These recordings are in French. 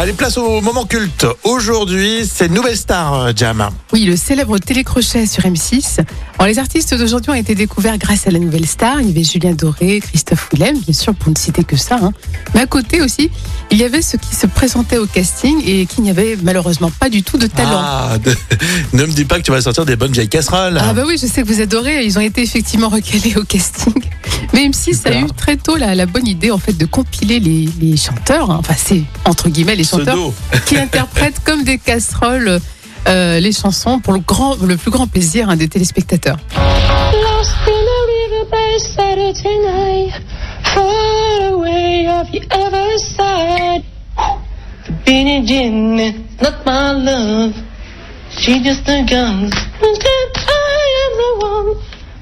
Allez, place au moment culte. Aujourd'hui, c'est Nouvelle Star, euh, Jam. Oui, le célèbre télécrochet sur M6. Alors, les artistes d'aujourd'hui ont été découverts grâce à la nouvelle star. Il y avait Julien Doré, Christophe Willem, bien sûr, pour ne citer que ça. hein. Mais à côté aussi, il y avait ceux qui se présentaient au casting et qui n'y avaient malheureusement pas du tout de talent. Ah, ne me dis pas que tu vas sortir des bonnes vieilles casseroles. Ah bah oui, je sais que vous adorez. Ils ont été effectivement recalés au casting. Mais M6 a eu très tôt la, la bonne idée en fait de compiler les, les chanteurs, hein. enfin c'est entre guillemets les chanteurs Pseudo. qui interprètent comme des casseroles euh, les chansons pour le grand, le plus grand plaisir hein, des téléspectateurs. Lost in a river by Saturday night, far away off the other side. The Billie Jean is not my love, she just a gun. I am the one,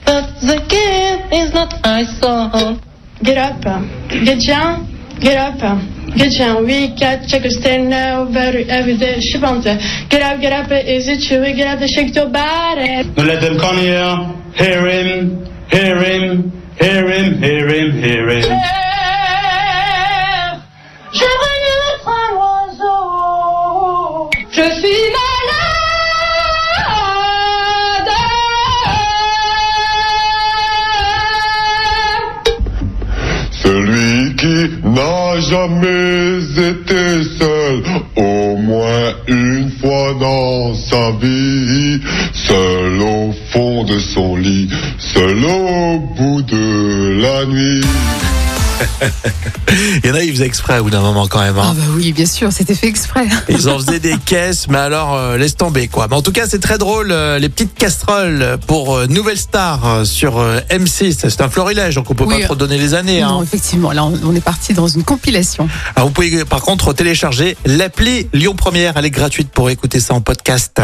but the is not my song. Get up, get down, get up, get down. We got check a stand now, very every day. She bumped it. Get up, get up, is it true? Get up, shake your body. Don't let them come here. Hear him, hear him, hear him, hear him, hear him. Je regarde un oiseau. Je suis malade. N'a jamais été seul, au moins une fois dans sa vie, seul au fond de son lit, seul au bout de la nuit. Il y en a, ils faisaient exprès au bout d'un moment quand même. Ah hein. bah oui, bien sûr, c'était fait exprès. Ils en faisaient des caisses, mais alors euh, laisse tomber quoi. Mais en tout cas, c'est très drôle, euh, les petites casseroles pour euh, Nouvelle Star euh, sur euh, M6. C'est un florilège, donc on peut Oui. pas trop donner les années. hein. Non, effectivement, là on, on est parti dans une compilation. Alors, vous pouvez par contre télécharger l'appli Lyon Première. Elle est gratuite pour écouter ça en podcast.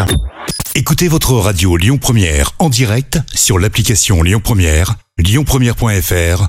Écoutez votre radio Lyon Première en direct sur l'application Lyon Première, lyonpremière.fr